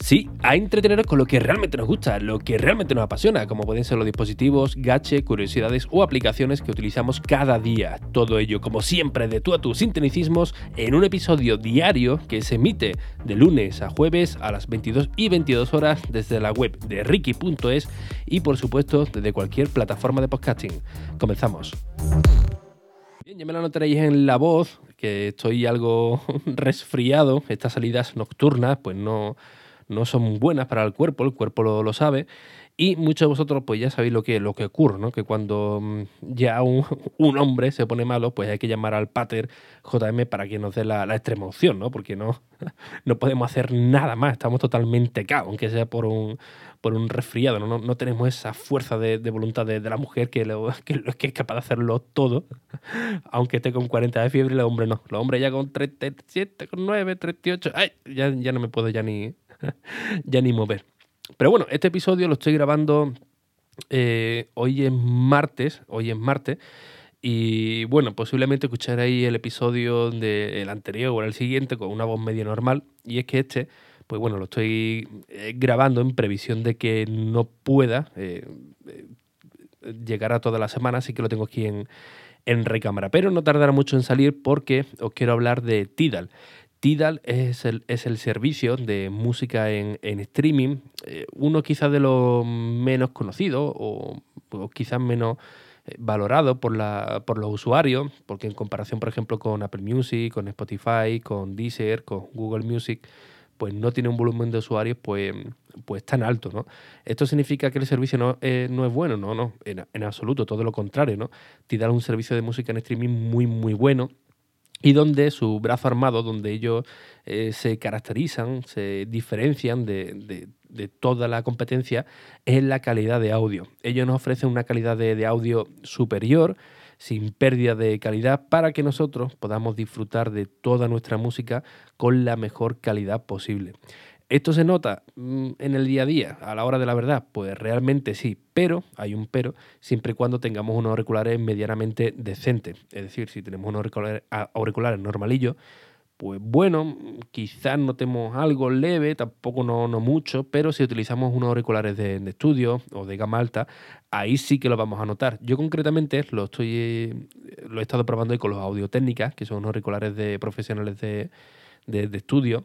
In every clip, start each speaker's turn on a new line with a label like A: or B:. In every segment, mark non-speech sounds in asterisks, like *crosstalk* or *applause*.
A: Sí, a entreteneros con lo que realmente nos gusta, lo que realmente nos apasiona, como pueden ser los dispositivos, gache, curiosidades o aplicaciones que utilizamos cada día. Todo ello, como siempre, de tú a tus sintonicismos en un episodio diario que se emite de lunes a jueves a las 22 y 22 horas desde la web de ricky.es y, por supuesto, desde cualquier plataforma de podcasting. Comenzamos. Bien, ya me lo notaréis en la voz, que estoy algo *laughs* resfriado. Estas salidas nocturnas, pues no no son buenas para el cuerpo, el cuerpo lo, sabe. Y muchos de vosotros pues ya sabéis lo que, lo que ocurre, ¿no? Que cuando mm, ya un, *laughs* hombre se pone malo, pues hay que llamar al pater JM para que nos dé la, extrema opción, ¿no? Porque no, *laughs* no podemos hacer nada más, estamos totalmente caos, aunque sea por un, por un resfriado, ¿no? No, tenemos esa fuerza de, voluntad de, la mujer *laughs* que, lo, que, es capaz de hacerlo todo, aunque esté con 40 de fiebre el hombre no. Los hombres ya con 37, con 9, 38, ay, ya, ya no me puedo ya ni, *laughs* ya ni mover. Pero bueno, este episodio lo estoy grabando eh, hoy es martes, hoy es martes, y bueno, posiblemente escucharéis el episodio del anterior o el siguiente con una voz medio normal, y es que este, pues bueno, lo estoy eh, grabando en previsión de que no pueda eh, llegar a toda la semana, así que lo tengo aquí en, en recámara. Pero no tardará mucho en salir porque os quiero hablar de Tidal. Tidal es el, es el servicio de música en, streaming, eh, uno quizás de los menos conocidos o, quizás menos eh, valorado por, la, por los usuarios, porque en comparación, por ejemplo, con Apple Music, con Spotify, con Deezer, con Google Music, pues no tiene un volumen de usuarios pues, pues tan alto, ¿no? ¿Esto significa que el servicio no, eh, no es bueno? No, no, en, en, absoluto, todo lo contrario, ¿no? Tidal es un servicio de música en streaming muy, muy bueno y donde su brazo armado, donde ellos eh, se caracterizan, se diferencian de, toda la competencia, es la calidad de audio. Ellos nos ofrecen una calidad de, audio superior, sin pérdida de calidad, para que nosotros podamos disfrutar de toda nuestra música con la mejor calidad posible. ¿Esto se nota mm, en el día a día, a la hora de la verdad? Pues realmente sí, pero, hay un pero, siempre y cuando tengamos unos auriculares medianamente decentes. Es decir, si tenemos unos auriculares, normalillos, pues bueno, quizás notemos algo leve, tampoco no, mucho, pero si utilizamos unos auriculares de, estudio o de gama alta, ahí sí que lo vamos a notar. Yo concretamente lo estoy lo he estado probando ahí con los Audio Técnicas, que son unos auriculares de profesionales de, de estudio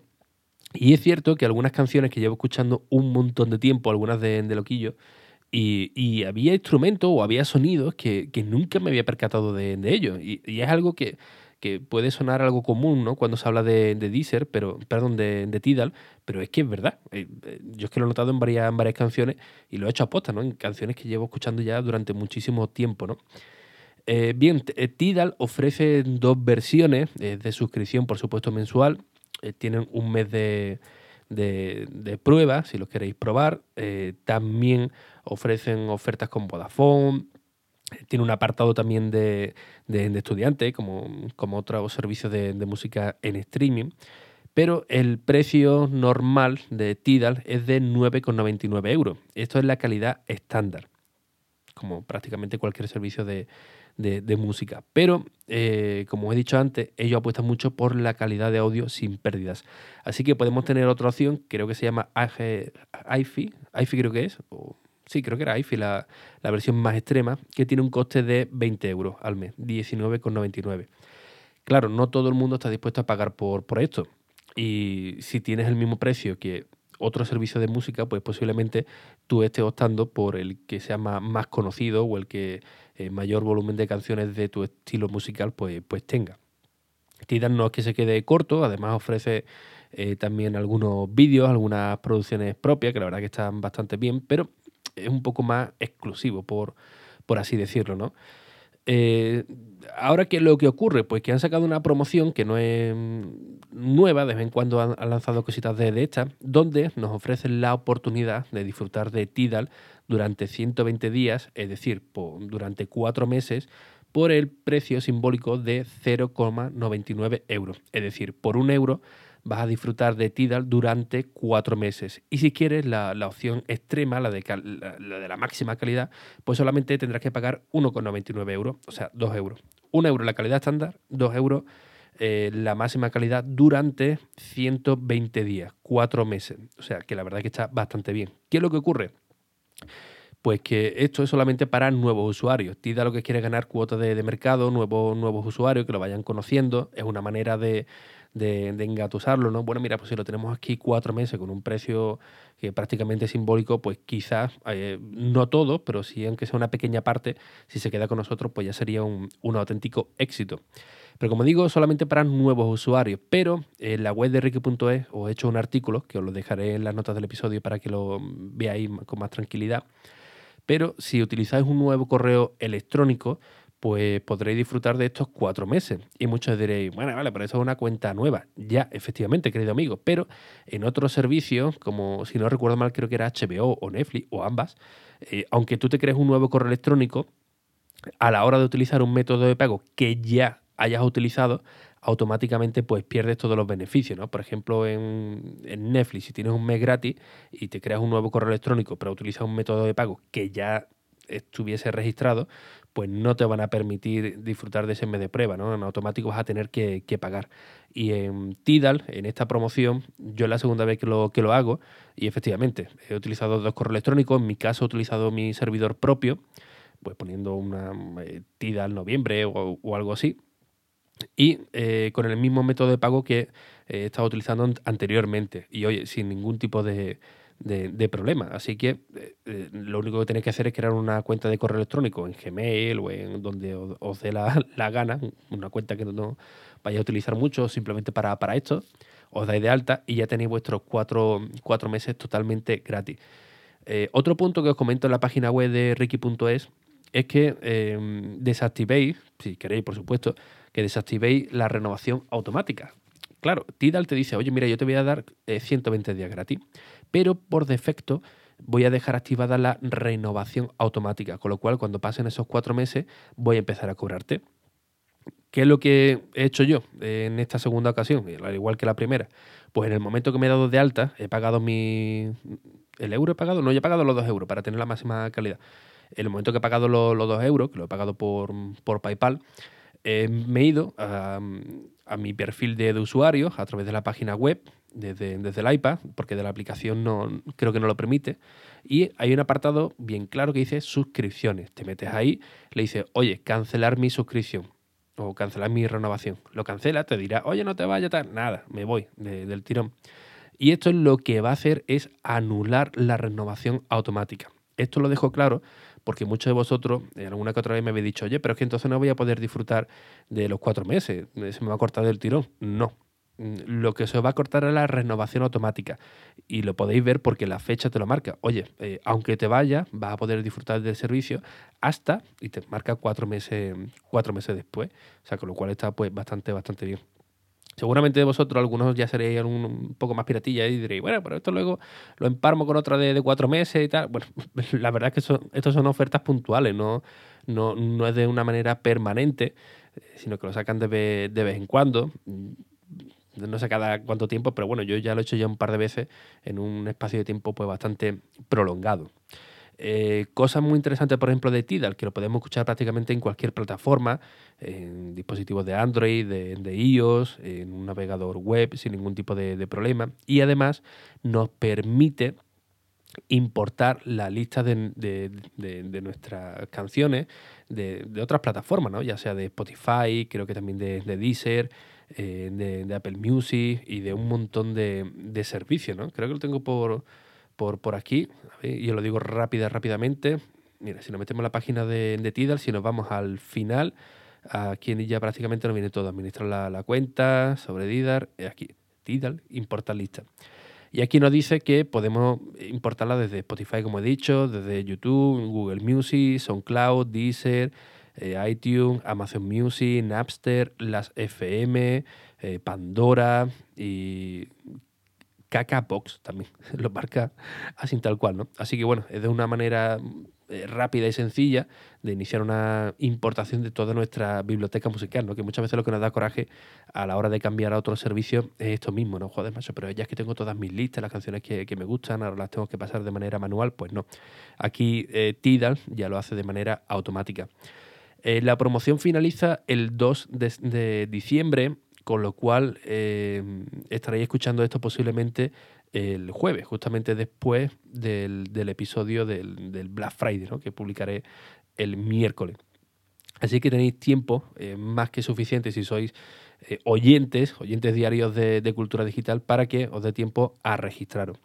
A: y es cierto que algunas canciones que llevo escuchando un montón de tiempo, algunas de, de Loquillo, y, había instrumentos o había sonidos que, nunca me había percatado de, de ellos. Y, es algo que, puede sonar algo común, ¿no? Cuando se habla de, de Deezer, pero, perdón, de, Tidal, pero es que es verdad. Eh, eh, yo es que lo he notado en varias, en varias canciones y lo he hecho a posta, ¿no? En canciones que llevo escuchando ya durante muchísimo tiempo, ¿no? Eh, bien, Tidal ofrece dos versiones de suscripción, por supuesto, mensual eh, tienen un mes de, de, prueba, si lo queréis probar. Eh, también ofrecen ofertas con Vodafone. Eh, tiene un apartado también de, de, estudiantes, como, como otros servicios de, música en streaming. Pero el precio normal de Tidal es de 9,99 euros. Esto es la calidad estándar, como prácticamente cualquier servicio de, de, música. Pero, eh, como he dicho antes, ellos apuestan mucho por la calidad de audio sin pérdidas. Así que podemos tener otra opción, creo que se llama iFi, iFi creo que es, o, sí, creo que era iFi la, la versión más extrema, que tiene un coste de 20 euros al mes, 19,99. Claro, no todo el mundo está dispuesto a pagar por, por esto. Y si tienes el mismo precio que otro servicio de música, pues posiblemente tú estés optando por el que sea más, conocido o el que eh, mayor volumen de canciones de tu estilo musical pues, pues tenga. Tidal no es que se quede corto, además ofrece eh, también algunos vídeos, algunas producciones propias, que la verdad que están bastante bien, pero es un poco más exclusivo, por, por así decirlo, ¿no? Eh, ahora, ¿qué es lo que ocurre? Pues que han sacado una promoción que no es nueva, de vez en cuando han, lanzado cositas de, esta, donde nos ofrecen la oportunidad de disfrutar de Tidal durante 120 días, es decir, durante cuatro meses, por el precio simbólico de 0,99 euros. Es decir, por un euro vas a disfrutar de Tidal durante cuatro meses. Y si quieres la, opción extrema, la de, la, la máxima calidad, pues solamente tendrás que pagar 1,99 euros, o sea, 2 euros. 1 euro la calidad estándar, 2 euros eh, la máxima calidad durante 120 días, cuatro meses. O sea, que la verdad es que está bastante bien. ¿Qué es lo que ocurre? Pues que esto es solamente para nuevos usuarios. Tida lo que quiere ganar cuotas de, mercado, nuevos, nuevos usuarios que lo vayan conociendo. Es una manera de, engatusarlo, ¿no? Bueno, mira, pues si lo tenemos aquí cuatro meses con un precio que prácticamente simbólico, pues quizás, eh, no todo, pero sí, aunque sea una pequeña parte, si se queda con nosotros, pues ya sería un, auténtico éxito. Pero como digo, solamente para nuevos usuarios. Pero en la web de Ricky.es os he hecho un artículo que os lo dejaré en las notas del episodio para que lo veáis con más tranquilidad. Pero si utilizáis un nuevo correo electrónico, pues podréis disfrutar de estos cuatro meses. Y muchos diréis, bueno, vale, pero eso es una cuenta nueva. Ya, efectivamente, querido amigo. Pero en otros servicios, como si no recuerdo mal, creo que era HBO o Netflix o ambas, eh, aunque tú te crees un nuevo correo electrónico, a la hora de utilizar un método de pago que ya hayas utilizado, automáticamente pues pierdes todos los beneficios, ¿no? Por ejemplo, en, Netflix, si tienes un mes gratis y te creas un nuevo correo electrónico, pero utilizas un método de pago que ya estuviese registrado, pues no te van a permitir disfrutar de ese mes de prueba, ¿no? En automático vas a tener que, pagar. Y en Tidal, en esta promoción, yo es la segunda vez que lo, que lo hago, y efectivamente, he utilizado dos correos electrónicos, en mi caso he utilizado mi servidor propio, pues poniendo una eh, Tidal noviembre o algo así, y eh, con el mismo método de pago que eh, estaba utilizando anteriormente y oye, sin ningún tipo de, problema. Así que eh, lo único que tenéis que hacer es crear una cuenta de correo electrónico en Gmail o en donde os, dé *laughs* la, gana, una cuenta que no vayáis a utilizar mucho simplemente para, para esto, os dais de alta y ya tenéis vuestros cuatro, cuatro meses totalmente gratis. otro punto que os comento en la página web de Ricky.es es que desactivéis, si queréis por supuesto, que desactivéis la renovación automática. Claro, Tidal te dice, oye, mira, yo te voy a dar 120 eh, días gratis, pero por defecto voy a dejar activada la renovación automática, con lo cual cuando pasen esos cuatro meses voy a empezar a cobrarte. ¿Qué es lo que he hecho yo en esta segunda ocasión? Al igual que la primera. Pues en el momento que me he dado de alta, he pagado mi... ¿El euro he pagado? No, yo he pagado los dos euros para tener la máxima calidad. En el momento que he pagado los, dos euros, que lo he pagado por, por PayPal, eh, me he ido a, mi perfil de, usuario a través de la página web, desde, desde, el iPad, porque de la aplicación no, creo que no lo permite. Y hay un apartado bien claro que dice suscripciones. Te metes ahí, le dices, oye, cancelar mi suscripción o cancelar mi renovación. Lo cancela, te dirá, oye, no te vayas, tal. Nada, me voy del tirón. Y esto lo que va a hacer es anular la renovación automática. Esto lo dejo claro porque muchos de vosotros, alguna que otra vez me habéis dicho, oye, pero es que entonces no voy a poder disfrutar de los cuatro meses, se me va a cortar del tirón. No. Mm, lo que se va a cortar es la renovación automática. Y lo podéis ver porque la fecha te lo marca. Oye, eh, aunque te vaya, vas a poder disfrutar del servicio hasta, y te marca cuatro meses, cuatro meses después. O sea, con lo cual está pues bastante, bastante bien. Seguramente de vosotros, algunos ya seréis un, poco más piratilla y diréis, bueno, pero esto luego lo emparmo con otra de, cuatro meses y tal. Bueno, *laughs* la verdad es que son, estos son ofertas puntuales, no, no, no es de una manera permanente, eh, sino que lo sacan de, de vez en cuando mm, no sé cada cuánto tiempo, pero bueno, yo ya lo he hecho ya un par de veces en un espacio de tiempo pues bastante prolongado. Eh, cosas muy interesantes, por ejemplo, de Tidal, que lo podemos escuchar prácticamente en cualquier plataforma, en dispositivos de Android, de, iOS, en un navegador web, sin ningún tipo de, problema. Y además nos permite importar la lista de, nuestras canciones de, otras plataformas, ¿no? ya sea de Spotify, creo que también de, Deezer, eh, de, Apple Music y de un montón de, servicios. ¿no? Creo que lo tengo por, por, por aquí, y os lo digo rápida, rápidamente. Mira, si nos metemos la página de, de Tidal, si nos vamos al final, aquí ya prácticamente nos viene todo. Administrar la, la cuenta, sobre Tidal, eh, aquí, Tidal, importar lista. Y aquí nos dice que podemos importarla desde Spotify, como he dicho, desde YouTube, Google Music, SoundCloud, Deezer, eh, iTunes, Amazon Music, Napster, las FM, eh, Pandora y Box también *laughs* lo marca así tal cual, ¿no? Así que bueno, es de una manera eh, rápida y sencilla de iniciar una importación de toda nuestra biblioteca musical, ¿no? Que muchas veces lo que nos da coraje a la hora de cambiar a otro servicio es esto mismo, ¿no? Joder, macho, pero ya es que tengo todas mis listas, las canciones que, me gustan, ahora las tengo que pasar de manera manual, pues no. Aquí eh, Tidal ya lo hace de manera automática. Eh, la promoción finaliza el 2 de, diciembre, con lo cual eh, estaréis escuchando esto posiblemente el jueves, justamente después del, episodio del, Black Friday, ¿no? que publicaré el miércoles. Así que tenéis tiempo eh, más que suficiente si sois eh, oyentes, oyentes diarios de, cultura digital, para que os dé tiempo a registraros.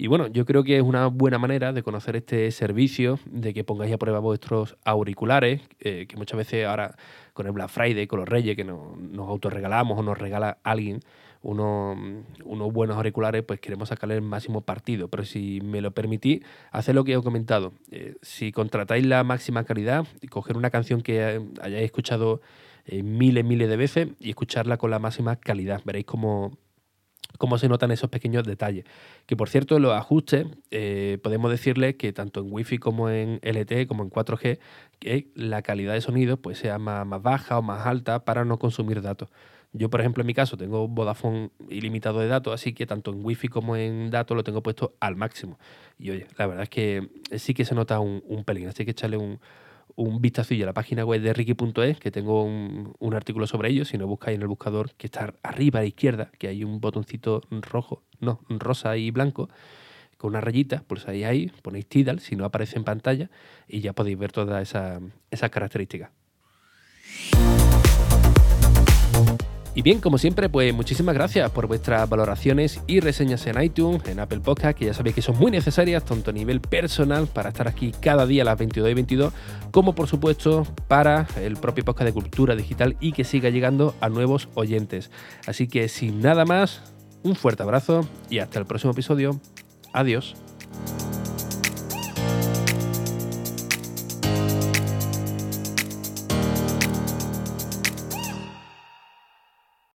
A: Y bueno, yo creo que es una buena manera de conocer este servicio, de que pongáis a prueba vuestros auriculares, eh, que muchas veces ahora con el Black Friday, con los Reyes, que nos, nos autorregalamos o nos regala alguien, unos, unos buenos auriculares, pues queremos sacarle el máximo partido. Pero si me lo permitís, hacer lo que he comentado. Eh, si contratáis la máxima calidad, coger una canción que hayáis escuchado eh, miles, miles de veces y escucharla con la máxima calidad. Veréis cómo, cómo se notan esos pequeños detalles. Que por cierto, los ajustes, eh, podemos decirle que tanto en Wi-Fi como en LTE, como en 4G, que la calidad de sonido pues, sea más, baja o más alta para no consumir datos. Yo, por ejemplo, en mi caso tengo Vodafone ilimitado de datos, así que tanto en Wi-Fi como en datos lo tengo puesto al máximo. Y oye, la verdad es que sí que se nota un, pelín, así que echarle un, un vistacillo a la página web de Ricky.es, que tengo un, artículo sobre ello. Si no buscáis en el buscador que está arriba a la izquierda, que hay un botoncito rojo, no, rosa y blanco, con una rayita, pulsáis ahí, ponéis Tidal, si no aparece en pantalla, y ya podéis ver todas esas esa características. Y bien, como siempre, pues muchísimas gracias por vuestras valoraciones y reseñas en iTunes, en Apple Podcast, que ya sabéis que son muy necesarias, tanto a nivel personal, para estar aquí cada día a las 22 y 22, como por supuesto para el propio podcast de cultura digital y que siga llegando a nuevos oyentes. Así que sin nada más, un fuerte abrazo y hasta el próximo episodio. Adiós.